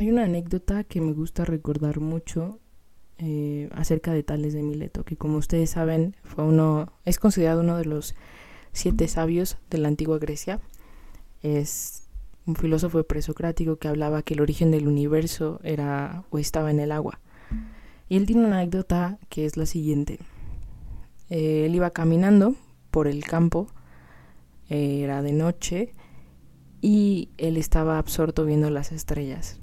hay una anécdota que me gusta recordar mucho eh, acerca de Tales de Mileto, que como ustedes saben fue uno, es considerado uno de los siete sabios de la antigua Grecia. Es un filósofo presocrático que hablaba que el origen del universo era o estaba en el agua. Y él tiene una anécdota que es la siguiente. Eh, él iba caminando por el campo, eh, era de noche, y él estaba absorto viendo las estrellas.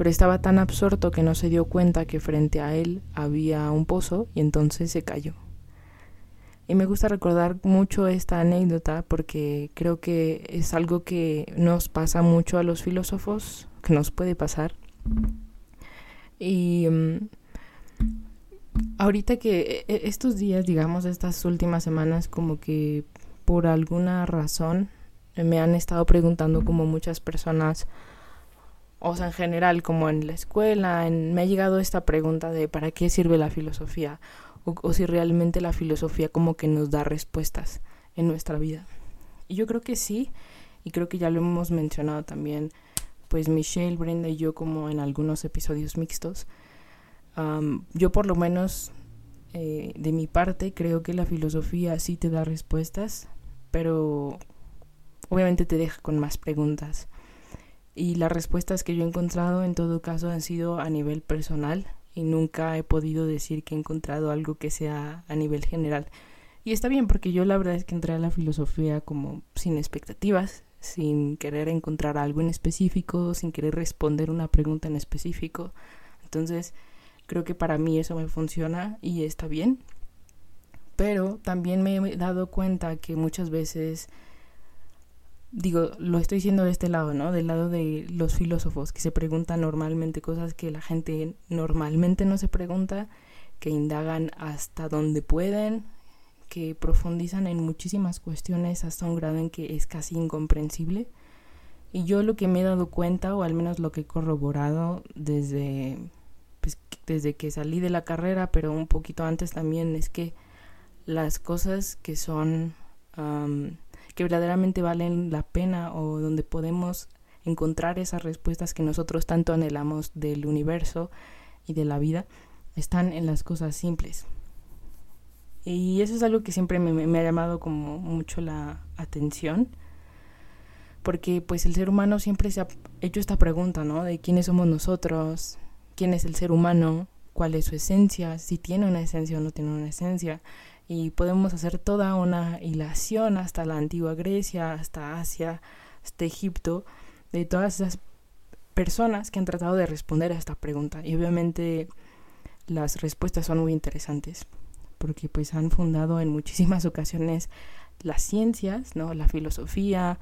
Pero estaba tan absorto que no se dio cuenta que frente a él había un pozo y entonces se cayó. Y me gusta recordar mucho esta anécdota porque creo que es algo que nos pasa mucho a los filósofos, que nos puede pasar. Y mm, ahorita que e, e, estos días, digamos, estas últimas semanas, como que por alguna razón me han estado preguntando como muchas personas, o sea, en general, como en la escuela, me ha llegado esta pregunta de ¿para qué sirve la filosofía? o, si realmente la filosofía como que nos da respuestas en nuestra vida. Y yo creo que sí, y creo que ya lo hemos mencionado también, pues Michelle, Brenda y yo como en algunos episodios mixtos. yo por lo menos eh, de mi parte creo que la filosofía sí te da respuestas, pero obviamente te deja con más preguntas. Y las respuestas que yo he encontrado en todo caso han sido a nivel personal y nunca he podido decir que he encontrado algo que sea a nivel general. Y está bien porque yo la verdad es que entré a la filosofía como sin expectativas, sin querer encontrar algo en específico, sin querer responder una pregunta en específico. Entonces, creo que para mí eso me funciona y está bien. Pero también me he dado cuenta que muchas veces digo, lo estoy diciendo de este lado, ¿no? Del lado de los filósofos que se preguntan normalmente cosas que la gente normalmente no se pregunta, que indagan hasta donde pueden, que profundizan en muchísimas cuestiones hasta un grado en que es casi incomprensible. Y yo lo que me he dado cuenta, o al menos lo que he corroborado desde, pues, desde que salí de la carrera, pero un poquito antes también, es que las cosas que son que verdaderamente valen la pena o donde podemos encontrar esas respuestas que nosotros tanto anhelamos del universo y de la vida, están en las cosas simples. Y eso es algo que siempre me, ha llamado como mucho la atención, porque pues el ser humano siempre se ha hecho esta pregunta, ¿no? De quiénes somos nosotros, quién es el ser humano, cuál es su esencia, si tiene una esencia o no tiene una esencia y podemos hacer toda una hilación hasta la antigua Grecia, hasta Asia, hasta Egipto, de todas esas personas que han tratado de responder a esta pregunta. Y obviamente las respuestas son muy interesantes, porque pues han fundado en muchísimas ocasiones las ciencias, ¿no? La filosofía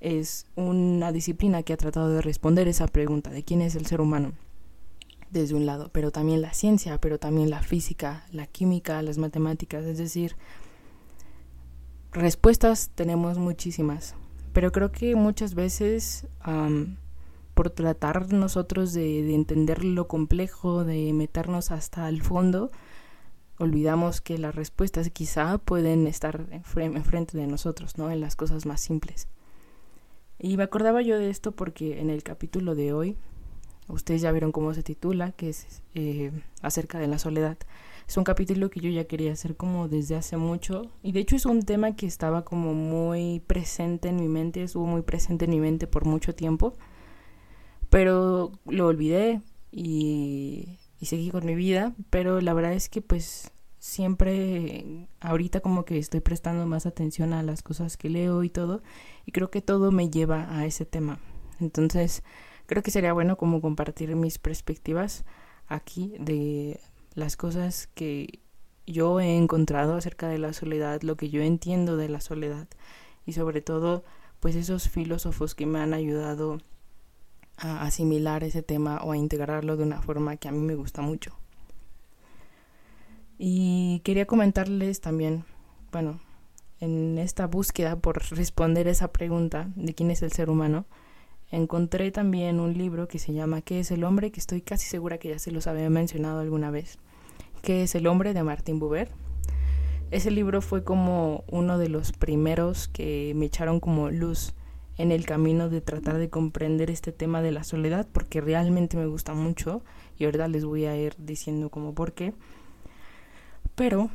es una disciplina que ha tratado de responder esa pregunta de quién es el ser humano desde un lado, pero también la ciencia, pero también la física, la química, las matemáticas, es decir, respuestas tenemos muchísimas, pero creo que muchas veces por tratar nosotros de, entender lo complejo, de meternos hasta el fondo, olvidamos que las respuestas quizá pueden estar enfrente de nosotros, ¿no? En las cosas más simples. Y me acordaba yo de esto porque en el capítulo de hoy Ustedes ya vieron cómo se titula, que es eh, acerca de la soledad. Es un capítulo que yo ya quería hacer como desde hace mucho y de hecho es un tema que estaba como muy presente en mi mente, estuvo muy presente en mi mente por mucho tiempo, pero lo olvidé y, y seguí con mi vida, pero la verdad es que pues siempre ahorita como que estoy prestando más atención a las cosas que leo y todo y creo que todo me lleva a ese tema. Entonces, creo que sería bueno como compartir mis perspectivas aquí de las cosas que yo he encontrado acerca de la soledad, lo que yo entiendo de la soledad y sobre todo pues esos filósofos que me han ayudado a asimilar ese tema o a integrarlo de una forma que a mí me gusta mucho. Y quería comentarles también, bueno, en esta búsqueda por responder esa pregunta de quién es el ser humano, encontré también un libro que se llama ¿Qué es el hombre? que estoy casi segura que ya se los había mencionado alguna vez. ¿Qué es el hombre? de Martín Buber. Ese libro fue como uno de los primeros que me echaron como luz en el camino de tratar de comprender este tema de la soledad porque realmente me gusta mucho y ahorita les voy a ir diciendo como por qué. Pero,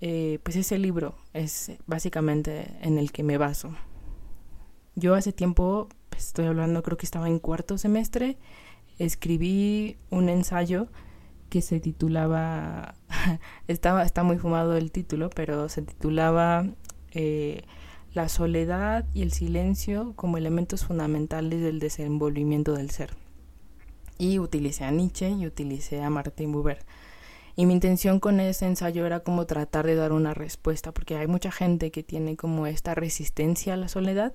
eh, pues ese libro es básicamente en el que me baso. Yo hace tiempo, pues estoy hablando, creo que estaba en cuarto semestre, escribí un ensayo que se titulaba, estaba, está muy fumado el título, pero se titulaba eh, La soledad y el silencio como elementos fundamentales del desenvolvimiento del ser. Y utilicé a Nietzsche y utilicé a Martin Buber. Y mi intención con ese ensayo era como tratar de dar una respuesta, porque hay mucha gente que tiene como esta resistencia a la soledad,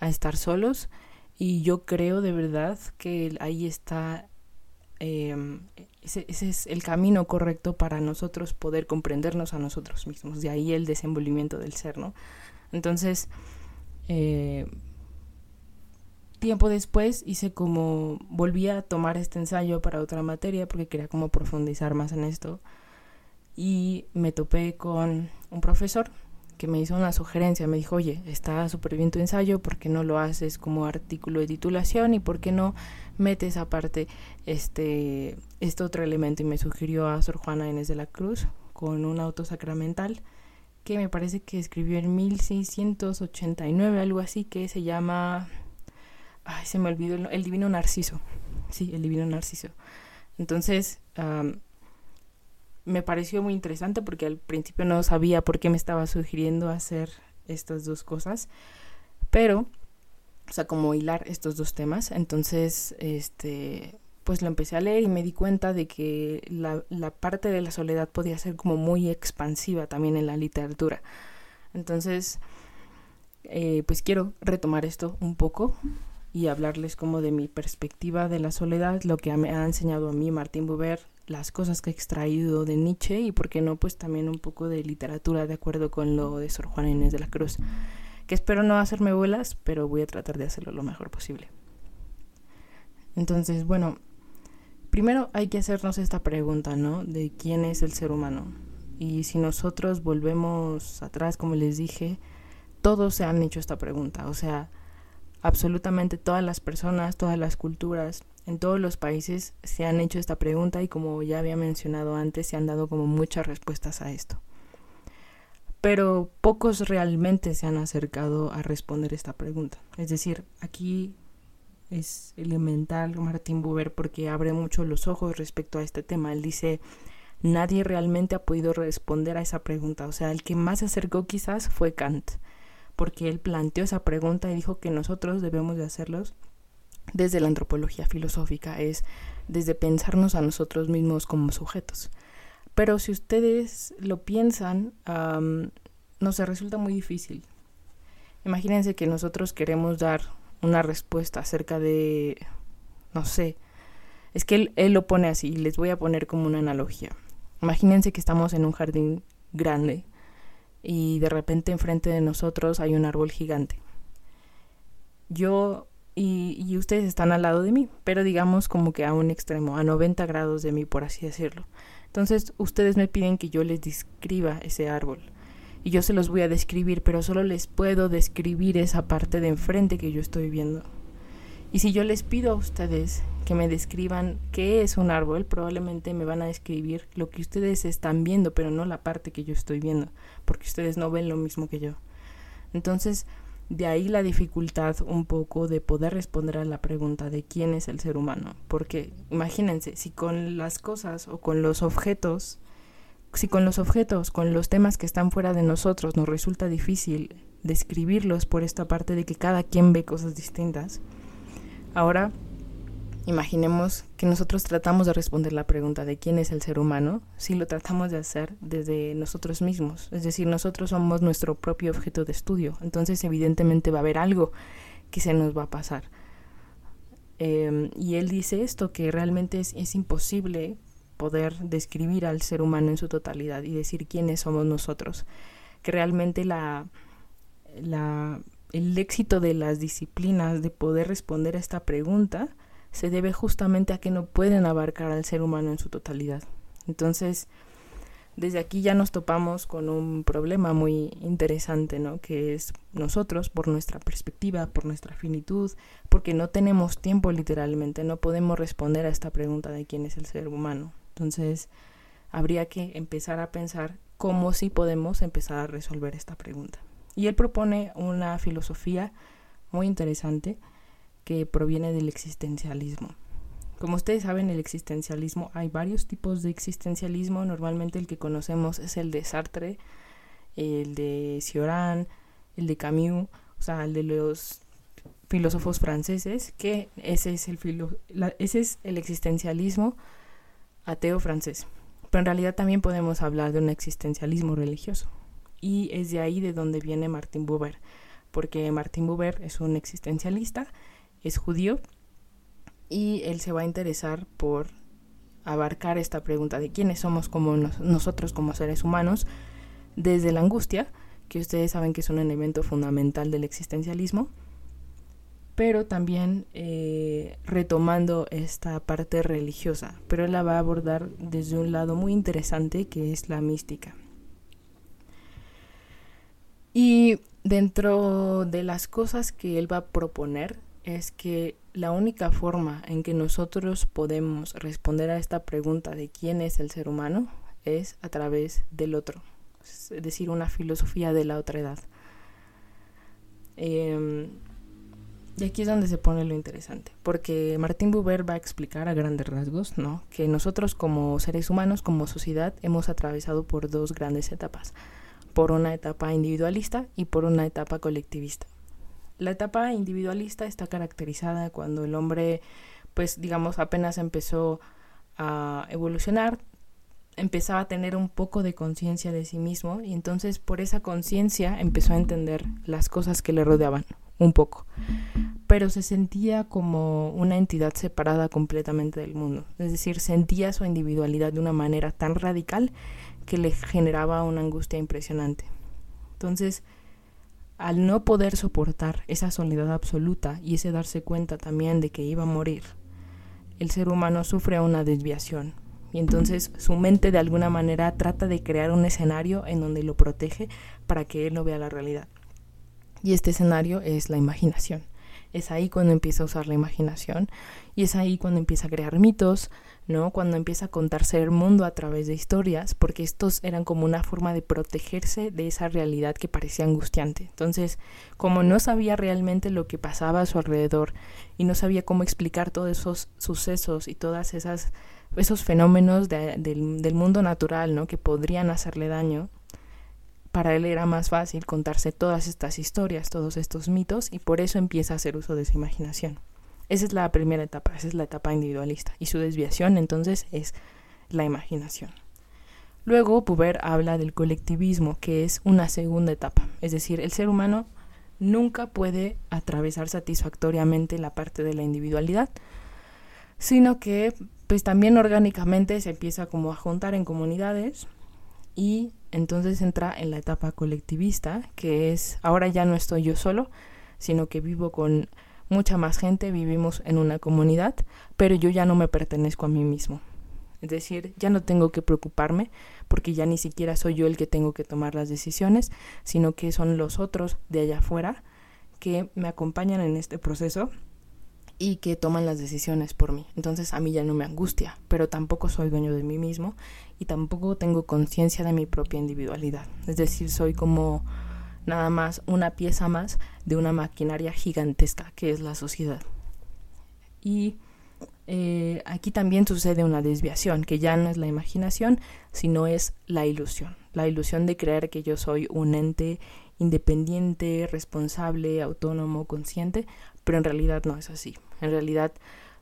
a estar solos, y yo creo de verdad que ahí está, em, ese, es el camino correcto para nosotros poder comprendernos a nosotros mismos, de ahí el desenvolvimiento del ser, ¿no? Entonces, eh, tiempo después hice como, volví a tomar este ensayo para otra materia porque quería como profundizar más en esto. Y me topé con un profesor que me hizo una sugerencia, me dijo, oye, está súper bien tu ensayo, ¿por qué no lo haces como artículo de titulación y por qué no metes aparte este, este otro elemento? Y me sugirió a Sor Juana Inés de la Cruz con un auto sacramental que me parece que escribió en 1689, algo así, que se llama Ay, se me olvidó el, divino Narciso. Sí, el divino Narciso. Entonces, me pareció muy interesante porque al principio no sabía por qué me estaba sugiriendo hacer estas dos cosas. Pero, o sea, como hilar estos dos temas. Entonces, este, pues lo empecé a leer y me di cuenta de que la, la parte de la soledad podía ser como muy expansiva también en la literatura. Entonces, eh, pues quiero retomar esto un poco y hablarles como de mi perspectiva de la soledad, lo que me ha enseñado a mí Martín Buber, las cosas que he extraído de Nietzsche y por qué no pues también un poco de literatura de acuerdo con lo de Sor Juana Inés de la Cruz, que espero no hacerme vuelas, pero voy a tratar de hacerlo lo mejor posible. Entonces, bueno, primero hay que hacernos esta pregunta, ¿no? De quién es el ser humano. Y si nosotros volvemos atrás, como les dije, todos se han hecho esta pregunta, o sea, absolutamente todas las personas, todas las culturas, en todos los países se han hecho esta pregunta y como ya había mencionado antes, se han dado como muchas respuestas a esto. Pero pocos realmente se han acercado a responder esta pregunta. Es decir, aquí es elemental Martín Buber porque abre mucho los ojos respecto a este tema. Él dice, nadie realmente ha podido responder a esa pregunta. O sea, el que más se acercó quizás fue Kant porque él planteó esa pregunta y dijo que nosotros debemos de hacerlos desde la antropología filosófica, es desde pensarnos a nosotros mismos como sujetos. Pero si ustedes lo piensan, no se resulta muy difícil. Imagínense que nosotros queremos dar una respuesta acerca de, no sé, es que él, él lo pone así, les voy a poner como una analogía. Imagínense que estamos en un jardín grande y de repente enfrente de nosotros hay un árbol gigante. Yo y, ustedes están al lado de mí, pero digamos como que a un extremo, a 90 grados de mí, por así decirlo. Entonces ustedes me piden que yo les describa ese árbol. Y yo se los voy a describir, pero solo les puedo describir esa parte de enfrente que yo estoy viendo. Y si yo les pido a ustedes que me describan qué es un árbol, probablemente me van a describir lo que ustedes están viendo, pero no la parte que yo estoy viendo, porque ustedes no ven lo mismo que yo. Entonces, de ahí la dificultad un poco de poder responder a la pregunta de quién es el ser humano, porque imagínense, si con las cosas o con los objetos, si con los objetos, con los temas que están fuera de nosotros nos resulta difícil describirlos por esta parte de que cada quien ve cosas distintas, Ahora, imaginemos que nosotros tratamos de responder la pregunta de quién es el ser humano si lo tratamos de hacer desde nosotros mismos. Es decir, nosotros somos nuestro propio objeto de estudio. Entonces, evidentemente va a haber algo que se nos va a pasar. Em, y él dice esto, que realmente es, es imposible poder describir al ser humano en su totalidad y decir quiénes somos nosotros. Que realmente la, la el éxito de las disciplinas de poder responder a esta pregunta se debe justamente a que no pueden abarcar al ser humano en su totalidad. Entonces, desde aquí ya nos topamos con un problema muy interesante, ¿no? Que es nosotros, por nuestra perspectiva, por nuestra finitud, porque no tenemos tiempo literalmente, no podemos responder a esta pregunta de quién es el ser humano. Entonces, habría que empezar a pensar cómo sí podemos empezar a resolver esta pregunta. Y él propone una filosofía muy interesante que proviene del existencialismo. Como ustedes saben, el existencialismo, hay varios tipos de existencialismo. Normalmente el que conocemos es el de Sartre, el de Cioran, el de Camus, o sea, el de los filósofos franceses, que ese es el, ese es el existencialismo ateo francés. Pero en realidad también podemos hablar de un existencialismo religioso. Y es de ahí de donde viene Martin Buber, porque Martin Buber es un existencialista, es judío y él se va a interesar por abarcar esta pregunta de quiénes somos como nosotros como seres humanos desde la angustia, que ustedes saben que es un elemento fundamental del existencialismo, pero también eh, retomando esta parte religiosa, pero él la va a abordar desde un lado muy interesante que es la mística. Y dentro de las cosas que él va a proponer es que la única forma en que nosotros podemos responder a esta pregunta de quién es el ser humano es a través del otro, es decir, una filosofía de la otra edad. Em, y aquí es donde se pone lo interesante, porque Martín Buber va a explicar a grandes rasgos, ¿no? Que nosotros como seres humanos, como sociedad, hemos atravesado por dos grandes etapas, por una etapa individualista y por una etapa colectivista. La etapa individualista está caracterizada cuando el hombre, pues digamos, apenas empezó a evolucionar, empezaba a tener un poco de conciencia de sí mismo y entonces por esa conciencia empezó a entender las cosas que le rodeaban, un poco. Pero se sentía como una entidad separada completamente del mundo, es decir, sentía su individualidad de una manera tan radical que le generaba una angustia impresionante. Entonces, al no poder soportar esa soledad absoluta y ese darse cuenta también de que iba a morir, el ser humano sufre una desviación y entonces su mente de alguna manera trata de crear un escenario en donde lo protege para que él no vea la realidad. Y este escenario es la imaginación. Es ahí cuando empieza a usar la imaginación y es ahí cuando empieza a crear mitos, ¿no? Cuando empieza a contarse el mundo a través de historias, porque estos eran como una forma de protegerse de esa realidad que parecía angustiante. Entonces, como no sabía realmente lo que pasaba a su alrededor y no sabía cómo explicar todos esos sucesos y todas esas esos fenómenos del, del mundo natural, ¿no? Que podrían hacerle daño, para él era más fácil contarse todas estas historias, todos estos mitos, y por eso empieza a hacer uso de su imaginación. Esa es la primera etapa, esa es la etapa individualista. Y su desviación entonces es la imaginación. Luego Buber habla del colectivismo, que es una segunda etapa. Es decir, el ser humano nunca puede atravesar satisfactoriamente la parte de la individualidad, sino que pues también orgánicamente se empieza como a juntar en comunidades y entonces entra en la etapa colectivista, que es ahora ya no estoy yo solo, sino que vivo con mucha más gente, vivimos en una comunidad, pero yo ya no me pertenezco a mí mismo. Es decir, ya no tengo que preocuparme porque ya ni siquiera soy yo el que tengo que tomar las decisiones, sino que son los otros de allá afuera que me acompañan en este proceso y que toman las decisiones por mí. Entonces a mí ya no me angustia, pero tampoco soy dueño de mí mismo y tampoco tengo conciencia de mi propia individualidad. Es decir, soy como nada más una pieza más de una maquinaria gigantesca que es la sociedad. Y eh, aquí también sucede una desviación, que ya no es la imaginación, sino es la ilusión. La ilusión de creer que yo soy un ente independiente, responsable, autónomo, consciente, pero en realidad no es así. En realidad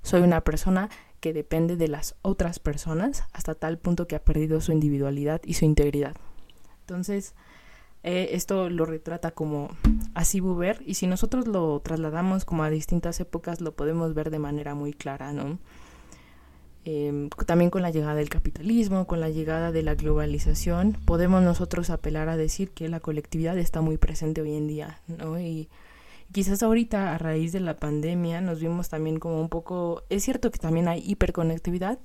soy una persona que depende de las otras personas hasta tal punto que ha perdido su individualidad y su integridad. Entonces, eh, esto lo retrata como así Buber y si nosotros lo trasladamos como a distintas épocas lo podemos ver de manera muy clara, ¿no? Em, también con la llegada del capitalismo, con la llegada de la globalización, podemos nosotros apelar a decir que la colectividad está muy presente hoy en día, ¿no? Quizás ahorita a raíz de la pandemia nos vimos también como un poco, es cierto que también hay hiperconectividad,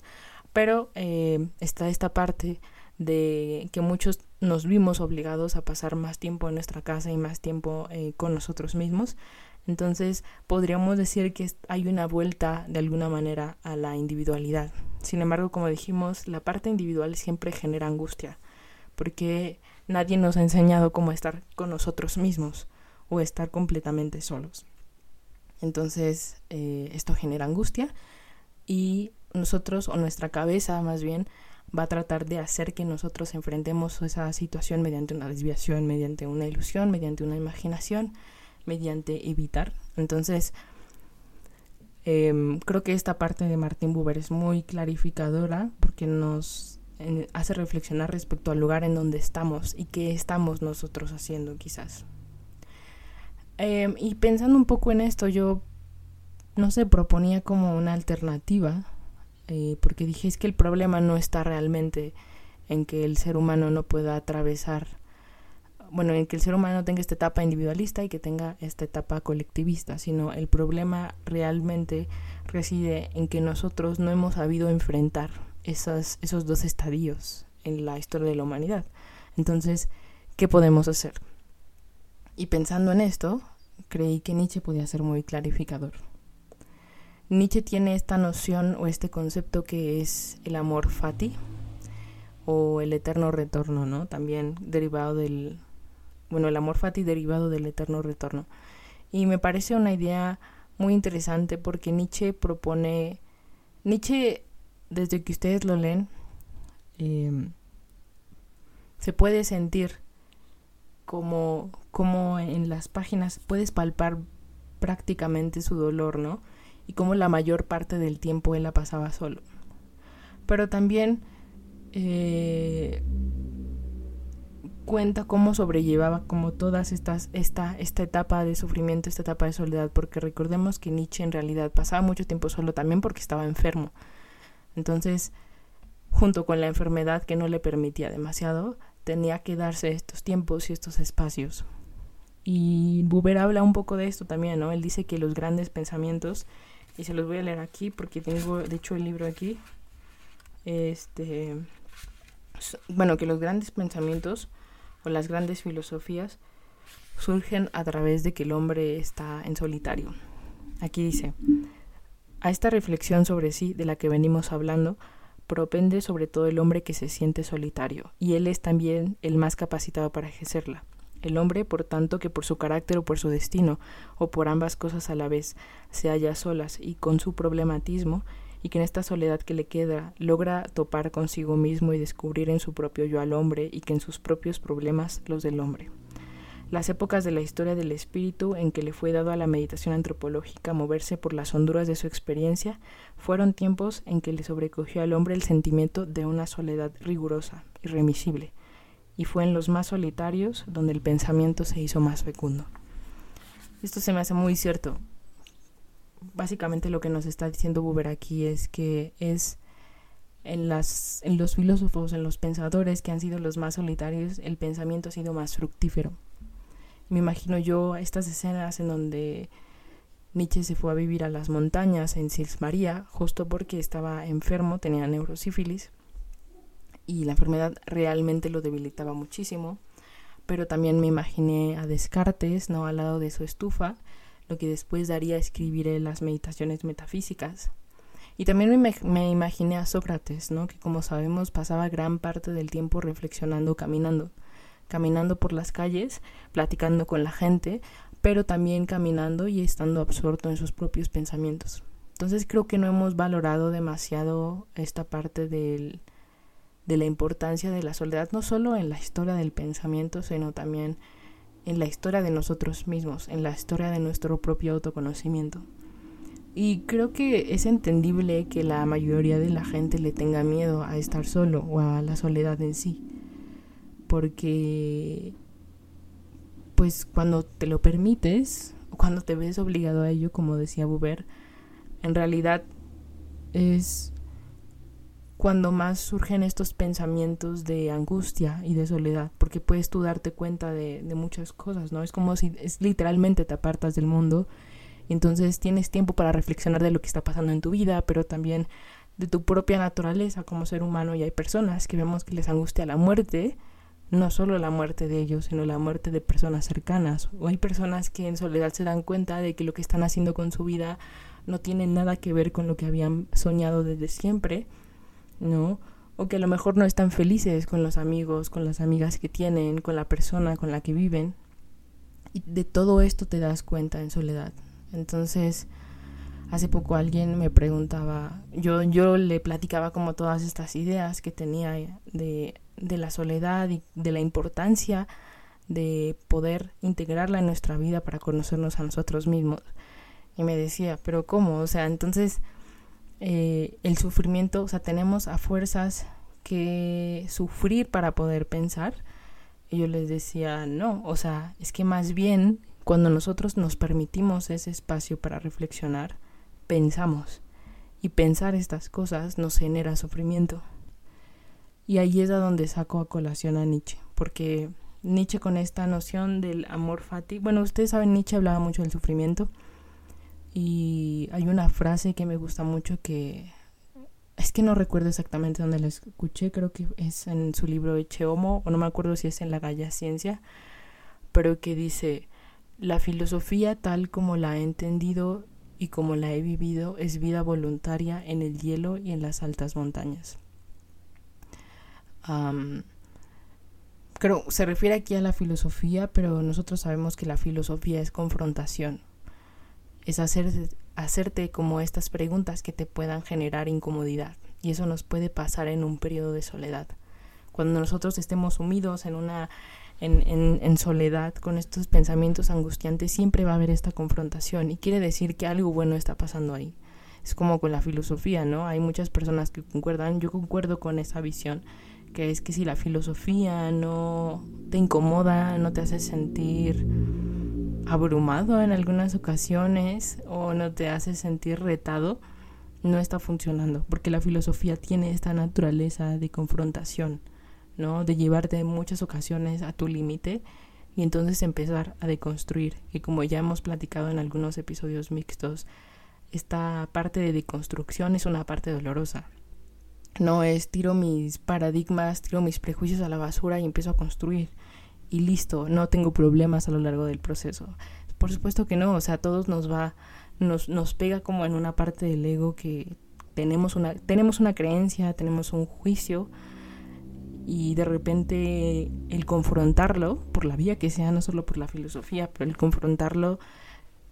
pero eh, está esta parte de que muchos nos vimos obligados a pasar más tiempo en nuestra casa y más tiempo eh, con nosotros mismos. Entonces podríamos decir que hay una vuelta de alguna manera a la individualidad. Sin embargo, como dijimos, la parte individual siempre genera angustia, porque nadie nos ha enseñado cómo estar con nosotros mismos o estar completamente solos. Entonces, eh, esto genera angustia y nosotros, o nuestra cabeza más bien, va a tratar de hacer que nosotros enfrentemos esa situación mediante una desviación, mediante una ilusión, mediante una imaginación, mediante evitar. Entonces, em, creo que esta parte de Martín Buber es muy clarificadora porque nos hace reflexionar respecto al lugar en donde estamos y qué estamos nosotros haciendo quizás. Em, y pensando un poco en esto, yo, no sé, proponía como una alternativa eh, porque dije es que el problema no está realmente en que el ser humano no pueda atravesar, bueno, en que el ser humano tenga esta etapa individualista y que tenga esta etapa colectivista, sino el problema realmente reside en que nosotros no hemos sabido enfrentar esas, esos dos estadios en la historia de la humanidad. Entonces, ¿qué podemos hacer? Y pensando en esto, creí que Nietzsche podía ser muy clarificador. Nietzsche tiene esta noción o este concepto que es el amor fati o el eterno retorno, ¿no? También derivado del, bueno, el amor fati derivado del eterno retorno. Y me parece una idea muy interesante porque Nietzsche propone, Nietzsche, desde que ustedes lo leen, em, se puede sentir como, como en las páginas puedes palpar prácticamente su dolor, ¿no? y cómo la mayor parte del tiempo él la pasaba solo. Pero también eh, cuenta cómo sobrellevaba como todas estas esta esta etapa de sufrimiento, esta etapa de soledad, porque recordemos que Nietzsche en realidad pasaba mucho tiempo solo también porque estaba enfermo. Entonces, junto con la enfermedad que no le permitía demasiado, tenía que darse estos tiempos y estos espacios. Y Buber habla un poco de esto también, ¿no? Él dice que los grandes pensamientos y se los voy a leer aquí porque tengo de hecho el libro aquí este bueno que los grandes pensamientos o las grandes filosofías surgen a través de que el hombre está en solitario aquí dice a esta reflexión sobre sí de la que venimos hablando propende sobre todo el hombre que se siente solitario y él es también el más capacitado para ejercerla el hombre, por tanto, que por su carácter o por su destino, o por ambas cosas a la vez, se halla solas y con su problematismo, y que en esta soledad que le queda logra topar consigo mismo y descubrir en su propio yo al hombre y que en sus propios problemas los del hombre. Las épocas de la historia del espíritu en que le fue dado a la meditación antropológica moverse por las honduras de su experiencia fueron tiempos en que le sobrecogió al hombre el sentimiento de una soledad rigurosa, irremisible, y fue en los más solitarios donde el pensamiento se hizo más fecundo. Esto se me hace muy cierto. Básicamente lo que nos está diciendo Buber aquí es que es en, los filósofos, en los pensadores que han sido los más solitarios, el pensamiento ha sido más fructífero. Me imagino yo estas escenas en donde Nietzsche se fue a vivir a las montañas en Sils María, justo porque estaba enfermo, tenía neurosífilis, y la enfermedad realmente lo debilitaba muchísimo. Pero también me imaginé a Descartes, ¿no? Al lado de su estufa, lo que después daría a escribir las meditaciones metafísicas. Y también me, me, imaginé a Sócrates, ¿no? Que como sabemos pasaba gran parte del tiempo reflexionando, caminando, caminando por las calles, platicando con la gente, pero también caminando y estando absorto en sus propios pensamientos. Entonces creo que no hemos valorado demasiado esta parte de la importancia de la soledad, no solo en la historia del pensamiento, sino también en la historia de nosotros mismos, en la historia de nuestro propio autoconocimiento. Y creo que es entendible que la mayoría de la gente le tenga miedo a estar solo o a la soledad en sí. Porque, pues cuando te lo permites, o cuando te ves obligado a ello, como decía Buber, en realidad es cuando más surgen estos pensamientos de angustia y de soledad, porque puedes tú darte cuenta de, muchas cosas, ¿no? Es como si es literalmente te apartas del mundo entonces tienes tiempo para reflexionar de lo que está pasando en tu vida, pero también de tu propia naturaleza como ser humano y hay personas que vemos que les angustia la muerte, no solo la muerte de ellos, sino la muerte de personas cercanas. O hay personas que en soledad se dan cuenta de que lo que están haciendo con su vida no tiene nada que ver con lo que habían soñado desde siempre, ¿no? O que a lo mejor no están felices con los amigos, con las amigas que tienen, con la persona con la que viven. Y de todo esto te das cuenta en soledad. Entonces, hace poco alguien me preguntaba, yo, yo le platicaba como todas estas ideas que tenía de, de la soledad y de la importancia de poder integrarla en nuestra vida para conocernos a nosotros mismos. Y me decía, pero ¿cómo? O sea, entonces eh, el sufrimiento, o sea, tenemos a fuerzas que sufrir para poder pensar. Y yo les decía, no, o sea, es que más bien cuando nosotros nos permitimos ese espacio para reflexionar, pensamos. Y pensar estas cosas nos genera sufrimiento. Y ahí es a donde saco a colación a Nietzsche, porque Nietzsche con esta noción del amor fati, bueno, ustedes saben, Nietzsche hablaba mucho del sufrimiento, y hay una frase que me gusta mucho que es que no recuerdo exactamente dónde la escuché, creo que es en su libro Eche Homo, o no me acuerdo si es en la Galla Ciencia, pero que dice, la filosofía tal como la he entendido y como la he vivido es vida voluntaria en el hielo y en las altas montañas. Creo, se refiere aquí a la filosofía, pero nosotros sabemos que la filosofía es confrontación. Es hacer, hacerte como estas preguntas que te puedan generar incomodidad. Y eso nos puede pasar en un periodo de soledad. Cuando nosotros estemos sumidos en una en, soledad, con estos pensamientos angustiantes, siempre va a haber esta confrontación y quiere decir que algo bueno está pasando ahí. Es como con la filosofía, ¿no? Hay muchas personas que concuerdan, yo concuerdo con esa visión, que es que si la filosofía no te incomoda, no te hace sentir abrumado en algunas ocasiones o no te hace sentir retado, no está funcionando, porque la filosofía tiene esta naturaleza de confrontación ¿no? De llevarte en muchas ocasiones a tu límite y entonces empezar a deconstruir. Y como ya hemos platicado en algunos episodios mixtos, esta parte de deconstrucción es una parte dolorosa. No es tiro mis paradigmas, tiro mis prejuicios a la basura y empiezo a construir. Y listo, no tengo problemas a lo largo del proceso. Por supuesto que no, o sea, a todos nos va, nos, nos pega como en una parte del ego que tenemos una, tenemos una creencia, tenemos un juicio, y de repente el confrontarlo, por la vía que sea, no solo por la filosofía, pero el confrontarlo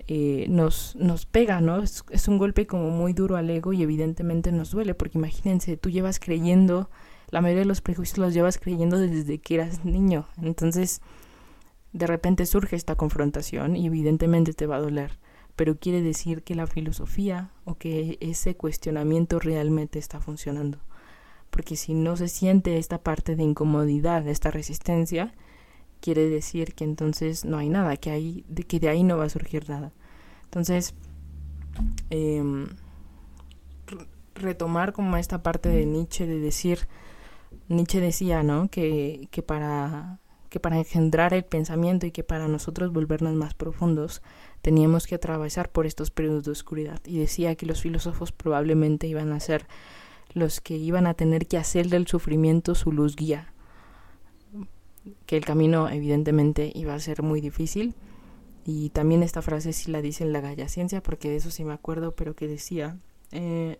eh, nos, nos pega, ¿no? Es, es, un golpe como muy duro al ego y evidentemente nos duele, porque imagínense, tú llevas creyendo, la mayoría de los prejuicios los llevas creyendo desde que eras niño, entonces de repente surge esta confrontación y evidentemente te va a doler, pero quiere decir que la filosofía o que ese cuestionamiento realmente está funcionando porque si no se siente esta parte de incomodidad, esta resistencia, quiere decir que entonces no hay nada, que, hay, de, que de ahí no va a surgir nada. Entonces, em, retomar como esta parte de Nietzsche de decir, Nietzsche decía, ¿no? Que, que, para, que para engendrar el pensamiento y que para nosotros volvernos más profundos teníamos que atravesar por estos periodos de oscuridad. Y decía que los filósofos probablemente iban a ser los que iban a tener que hacer del sufrimiento su luz guía. Que el camino evidentemente iba a ser muy difícil. Y también esta frase sí la dice en la Galla Ciencia, porque de eso sí me acuerdo, pero que decía, eh,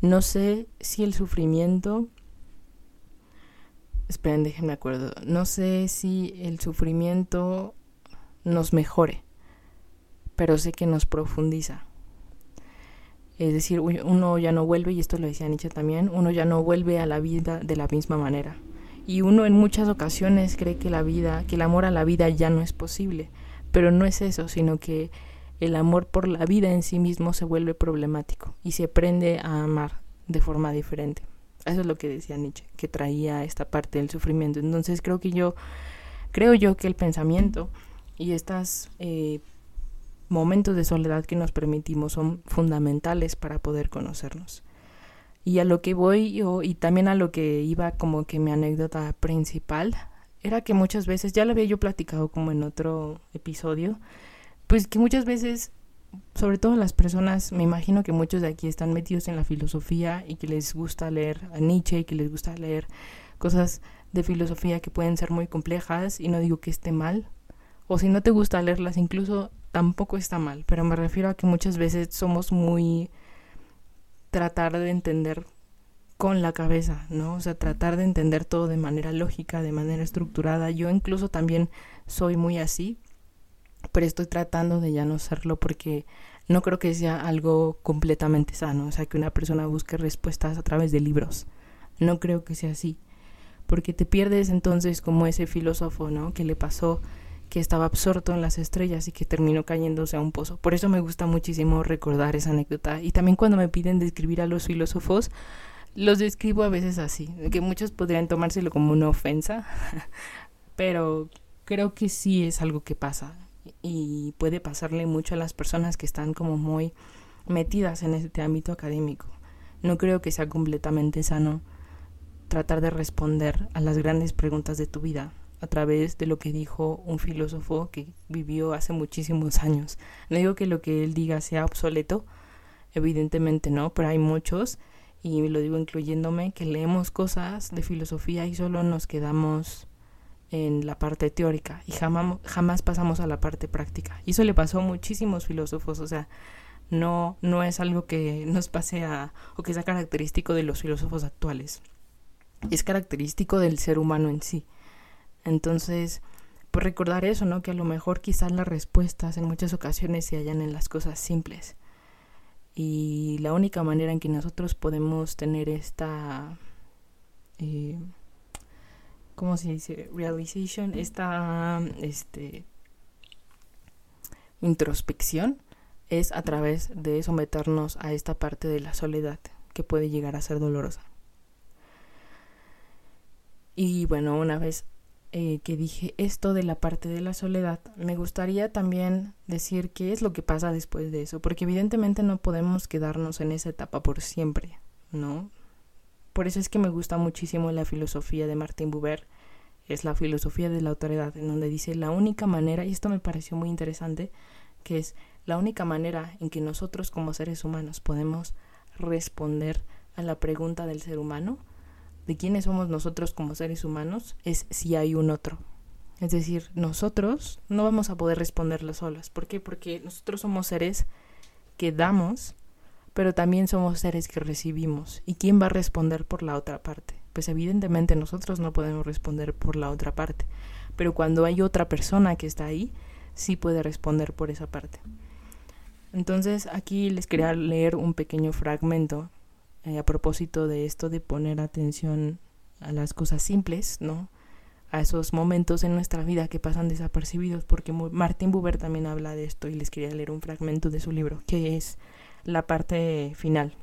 no sé si el sufrimiento... Esperen, déjenme acuerdo. No sé si el sufrimiento nos mejore, pero sé que nos profundiza. Es decir, uno ya no vuelve, y esto lo decía Nietzsche también, uno ya no vuelve a la vida de la misma manera. Y uno en muchas ocasiones cree que la vida, que el amor a la vida ya no es posible. Pero no es eso, sino que el amor por la vida en sí mismo se vuelve problemático y se aprende a amar de forma diferente. Eso es lo que decía Nietzsche, que traía esta parte del sufrimiento. Entonces creo que yo, creo yo que el pensamiento y estas eh, momentos de soledad que nos permitimos son fundamentales para poder conocernos. Y a lo que voy yo, y también a lo que iba como que mi anécdota principal, era que muchas veces, ya lo había yo platicado como en otro episodio, pues que muchas veces sobre todo las personas, me imagino que muchos de aquí están metidos en la filosofía y que les gusta leer a Nietzsche y que les gusta leer cosas de filosofía que pueden ser muy complejas y no digo que esté mal, o si no te gusta leerlas incluso tampoco está mal, pero me refiero a que muchas veces somos muy tratar de entender con la cabeza, ¿no? O sea, tratar de entender todo de manera lógica, de manera estructurada. Yo incluso también soy muy así, pero estoy tratando de ya no serlo porque no creo que sea algo completamente sano, o sea, que una persona busque respuestas a través de libros. No creo que sea así, porque te pierdes entonces como ese filósofo, ¿no? Que le pasó que estaba absorto en las estrellas y que terminó cayéndose a un pozo. Por eso me gusta muchísimo recordar esa anécdota. Y también cuando me piden describir a los filósofos, los describo a veces así, que muchos podrían tomárselo como una ofensa, pero creo que sí es algo que pasa y puede pasarle mucho a las personas que están como muy metidas en este ámbito académico. No creo que sea completamente sano tratar de responder a las grandes preguntas de tu vida a través de lo que dijo un filósofo que vivió hace muchísimos años. No digo que lo que él diga sea obsoleto, evidentemente no, pero hay muchos, y lo digo incluyéndome, que leemos cosas de filosofía y solo nos quedamos en la parte teórica y jamás, jamás pasamos a la parte práctica. Y eso le pasó a muchísimos filósofos, o sea, no, no es algo que nos pase a, o que sea característico de los filósofos actuales. Es característico del ser humano en sí. Entonces, pues recordar eso, ¿no? Que a lo mejor quizás las respuestas en muchas ocasiones se hallan en las cosas simples. Y la única manera en que nosotros podemos tener esta... Eh, ¿Cómo se dice? Realization, esta este, introspección es a través de someternos a esta parte de la soledad que puede llegar a ser dolorosa. Y bueno, una vez eh, que dije esto de la parte de la soledad, me gustaría también decir qué es lo que pasa después de eso, porque evidentemente no podemos quedarnos en esa etapa por siempre, ¿no? Por eso es que me gusta muchísimo la filosofía de Martin Buber, es la filosofía de la autoridad, en donde dice la única manera, y esto me pareció muy interesante, que es la única manera en que nosotros como seres humanos podemos responder a la pregunta del ser humano de quiénes somos nosotros como seres humanos es si hay un otro. Es decir, nosotros no vamos a poder responderlo solos. ¿Por qué? Porque nosotros somos seres que damos, pero también somos seres que recibimos. ¿Y quién va a responder por la otra parte? Pues evidentemente nosotros no podemos responder por la otra parte. Pero cuando hay otra persona que está ahí, sí puede responder por esa parte. Entonces aquí les quería leer un pequeño fragmento a propósito de esto de poner atención a las cosas simples, ¿no? A esos momentos en nuestra vida que pasan desapercibidos, porque Martin Buber también habla de esto y les quería leer un fragmento de su libro, que es la parte final.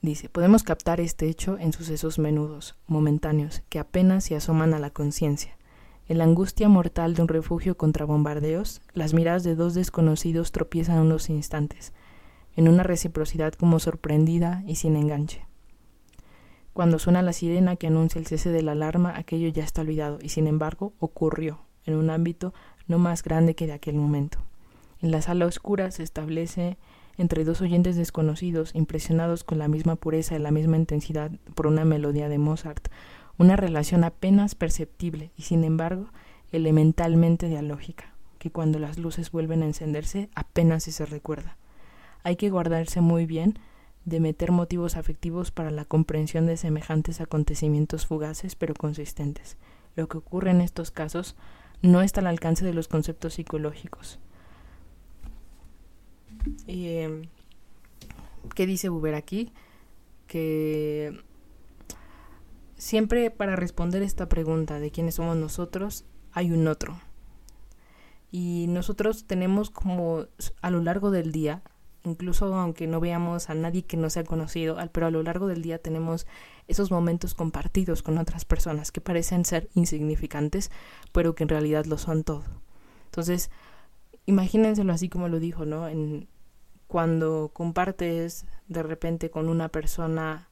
Dice, podemos captar este hecho en sucesos menudos, momentáneos, que apenas se asoman a la conciencia. En la angustia mortal de un refugio contra bombardeos, las miradas de dos desconocidos tropiezan unos instantes, en una reciprocidad como sorprendida y sin enganche. Cuando suena la sirena que anuncia el cese de la alarma, aquello ya está olvidado, y sin embargo ocurrió, en un ámbito no más grande que de aquel momento. En la sala oscura se establece entre dos oyentes desconocidos, impresionados con la misma pureza y la misma intensidad por una melodía de Mozart, una relación apenas perceptible y sin embargo elementalmente dialógica, que cuando las luces vuelven a encenderse apenas se recuerda hay que guardarse muy bien de meter motivos afectivos para la comprensión de semejantes acontecimientos fugaces pero consistentes. Lo que ocurre en estos casos no está al alcance de los conceptos psicológicos. Em, ¿Qué dice Buber aquí? Que siempre para responder esta pregunta de quiénes somos nosotros, hay un otro. Y nosotros tenemos como a lo largo del día incluso aunque no veamos a nadie que no sea conocido, pero a lo largo del día tenemos esos momentos compartidos con otras personas que parecen ser insignificantes, pero que en realidad lo son todo. Entonces, imagínenselo así como lo dijo, ¿no? En, cuando compartes de repente con una persona,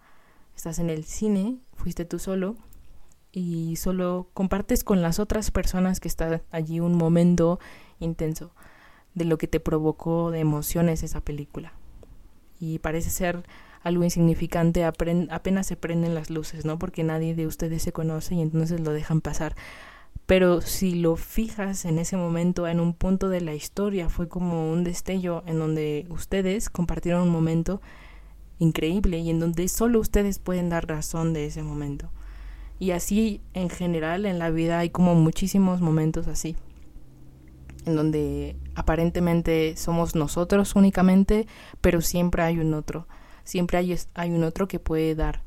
estás en el cine, fuiste tú solo, y solo compartes con las otras personas que están allí un momento intenso de lo que te provocó de emociones esa película. Y parece ser algo insignificante, apenas se prenden las luces, ¿no? Porque nadie de ustedes se conoce y entonces lo dejan pasar. Pero si lo fijas en ese momento, en un punto de la historia, fue como un destello en donde ustedes compartieron un momento increíble y en donde solo ustedes pueden dar razón de ese momento. Y así en general en la vida hay como muchísimos momentos así, en donde aparentemente somos nosotros únicamente, pero siempre hay un otro, siempre hay, hay un otro que puede dar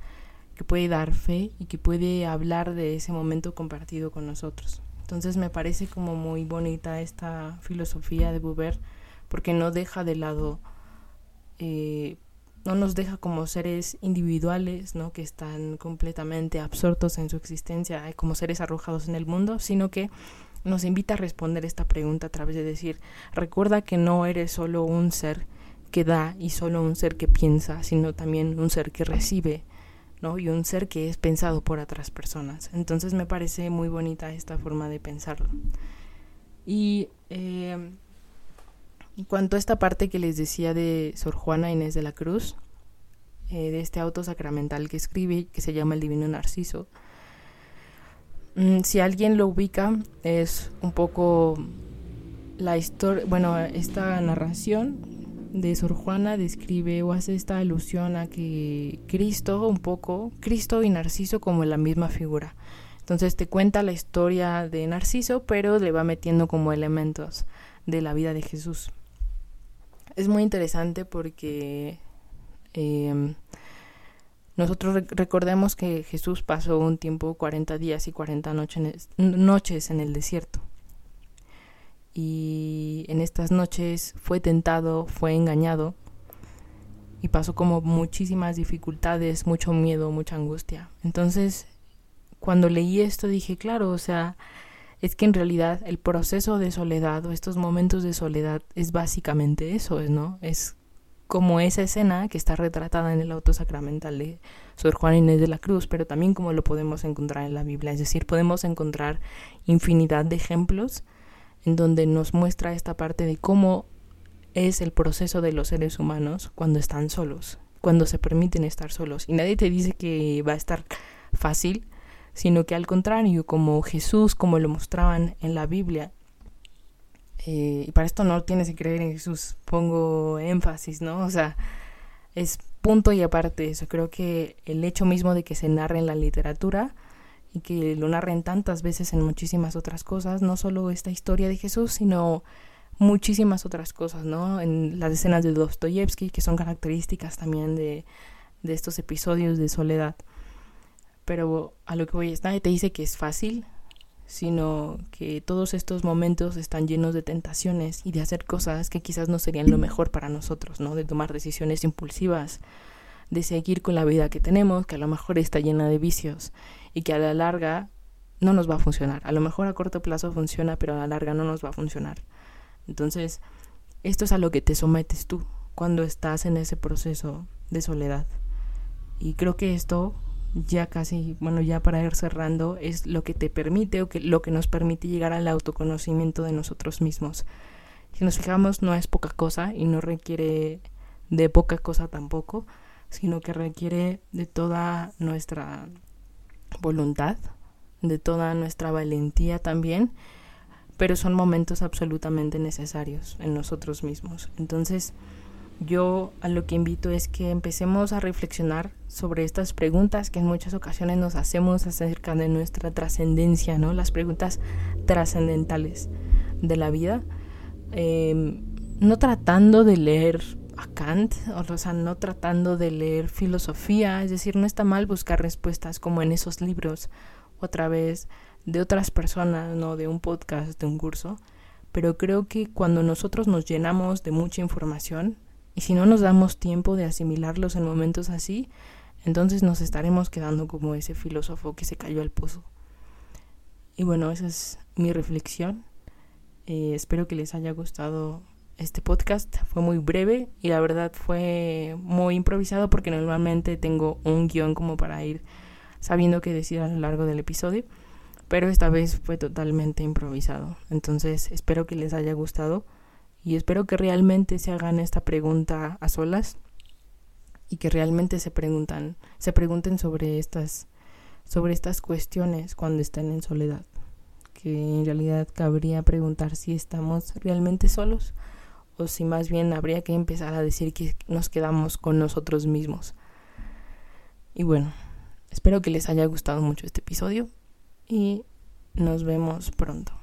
que puede dar fe y que puede hablar de ese momento compartido con nosotros. Entonces me parece como muy bonita esta filosofía de Buber porque no deja de lado, eh, no nos deja como seres individuales, ¿no? que están completamente absortos en su existencia, como seres arrojados en el mundo, sino que nos invita a responder esta pregunta a través de decir, recuerda que no eres solo un ser que da y solo un ser que piensa, sino también un ser que recibe ¿no? Y un ser que es pensado por otras personas. Entonces me parece muy bonita esta forma de pensarlo. Y eh, en cuanto a esta parte que les decía de Sor Juana Inés de la Cruz, eh, de este auto sacramental que escribe, que se llama El Divino Narciso, si alguien lo ubica, es un poco la historia, bueno, esta narración de Sor Juana describe o hace esta alusión a que Cristo, un poco, Cristo y Narciso como la misma figura. Entonces te cuenta la historia de Narciso, pero le va metiendo como elementos de la vida de Jesús. Es muy interesante porque em, nosotros recordemos que Jesús pasó un tiempo, 40 días y 40 noches en el desierto y en estas noches fue tentado, fue engañado y pasó como muchísimas dificultades, mucho miedo, mucha angustia. Entonces, cuando leí esto dije, claro, o sea, es que en realidad el proceso de soledad o estos momentos de soledad es básicamente eso, ¿no? Es como esa escena que está retratada en el auto sacramental de Sor Juan Inés de la Cruz, pero también como lo podemos encontrar en la Biblia, es decir, podemos encontrar infinidad de ejemplos en donde nos muestra esta parte de cómo es el proceso de los seres humanos cuando están solos, cuando se permiten estar solos. Y nadie te dice que va a estar fácil, sino que al contrario, como Jesús, como lo mostraban en la Biblia, eh, y para esto no tienes que creer en Jesús, pongo énfasis, ¿no? O sea, es punto y aparte eso. Creo que el hecho mismo de que se narre en la literatura y que lo narren tantas veces en muchísimas otras cosas, no solo esta historia de Jesús, sino muchísimas otras cosas, ¿no? En las escenas de Dostoyevsky, que son características también de, de estos episodios de soledad. Pero a lo que voy, nadie te dice que es fácil, sino que todos estos momentos están llenos de tentaciones y de hacer cosas que quizás no serían lo mejor para nosotros, ¿no? De tomar decisiones impulsivas, de seguir con la vida que tenemos, que a lo mejor está llena de vicios y que a la larga no nos va a funcionar. A lo mejor a corto plazo funciona, pero a la larga no nos va a funcionar. Entonces, esto es a lo que te sometes tú cuando estás en ese proceso de soledad. Y creo que esto ya casi, bueno, ya para ir cerrando, es lo que te permite o que lo que nos permite llegar al autoconocimiento de nosotros mismos. Si nos fijamos, no es poca cosa y no requiere de poca cosa tampoco, sino que requiere de toda nuestra voluntad, de toda nuestra valentía también, pero son momentos absolutamente necesarios en nosotros mismos. Entonces, yo a lo que invito es que empecemos a reflexionar sobre estas preguntas que en muchas ocasiones nos hacemos acerca de nuestra trascendencia, ¿no? Las preguntas trascendentales de la vida. Em, no tratando de leer a Kant, o sea, no tratando de leer filosofía, es decir, no está mal buscar respuestas como en esos libros o a través de otras personas, no de un podcast, de un curso, pero creo que cuando nosotros nos llenamos de mucha información y si no nos damos tiempo de asimilarlos en momentos así, entonces nos estaremos quedando como ese filósofo que se cayó al pozo. Y bueno, esa es mi reflexión. Eh, espero que les haya gustado este podcast fue muy breve y la verdad fue muy improvisado porque normalmente tengo un guion como para ir sabiendo qué decir a lo largo del episodio, pero esta vez fue totalmente improvisado. Entonces espero que les haya gustado Y espero que realmente se hagan esta pregunta a solas y que realmente se preguntan, se pregunten sobre estas sobre estas cuestiones cuando estén en soledad. Que en realidad cabría preguntar si estamos realmente solos o si más bien habría que empezar a decir que nos quedamos con nosotros mismos. Y bueno, espero que les haya gustado mucho este episodio y nos vemos pronto.